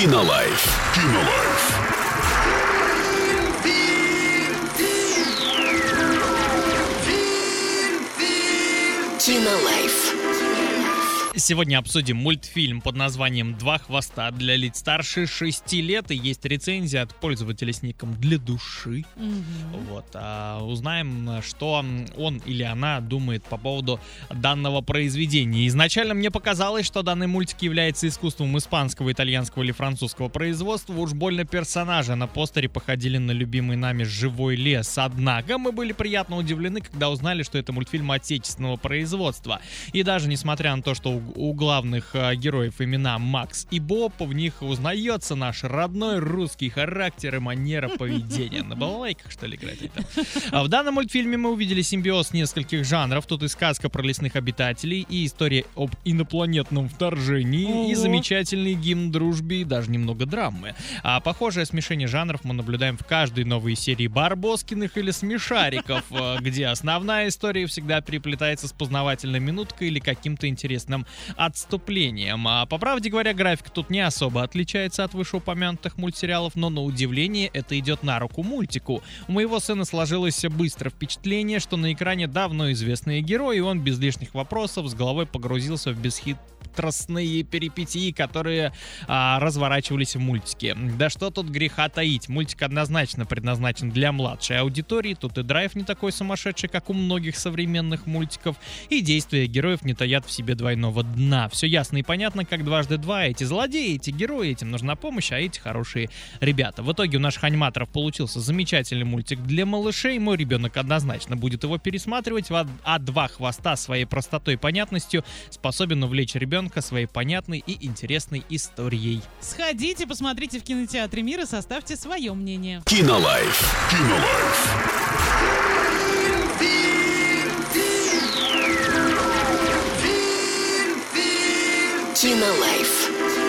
Кинолайф. Кинолайф. Кинолайф. Сегодня обсудим мультфильм под названием «Два хвоста» для лиц старше 6 лет. И есть рецензия от пользователя с ником «Для души». Вот. А узнаем, что он или она думает по поводу данного произведения. Изначально мне показалось, что данный мультик является искусством испанского, итальянского или французского производства. Уж больно персонажи на постере походили на любимый нами «Живой лес». Однако мы были приятно удивлены, когда узнали, что это мультфильм отечественного производства. И даже несмотря на то, что у у главных э, героев имена Макс и Боб, в них узнается наш родной русский характер и манера поведения. На балалайках, что ли, играть это? А в данном мультфильме мы увидели симбиоз нескольких жанров. Тут и сказка про лесных обитателей, и история об инопланетном вторжении, Ого. и замечательный гимн дружбе, и даже немного драмы. А похожее смешение жанров мы наблюдаем в каждой новой серии Барбоскиных или Смешариков, э, где основная история всегда переплетается с познавательной минуткой или каким-то интересным отступлением. А по правде говоря, график тут не особо отличается от вышеупомянутых мультсериалов, но на удивление это идет на руку мультику. У моего сына сложилось быстро впечатление, что на экране давно известные герои, и он без лишних вопросов с головой погрузился в бесхитростные перипетии, которые а, разворачивались в мультике. Да что тут греха таить, мультик однозначно предназначен для младшей аудитории, тут и драйв не такой сумасшедший, как у многих современных мультиков, и действия героев не таят в себе двойного дна. Все ясно и понятно, как дважды два. Эти злодеи, эти герои, этим нужна помощь, а эти хорошие ребята. В итоге у наших аниматоров получился замечательный мультик для малышей. Мой ребенок однозначно будет его пересматривать, а- а два хвоста своей простотой и понятностью способен увлечь ребенка своей понятной и интересной историей. Сходите, посмотрите в кинотеатре мира, составьте свое мнение. Кинолайф. Кинолайф. Кинолайф.